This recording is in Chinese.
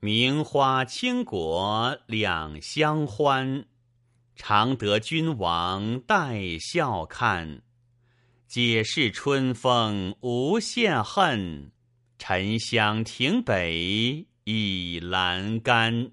名花倾国两相欢，常得君王带笑看。解释春风无限恨，沉香亭北倚阑干。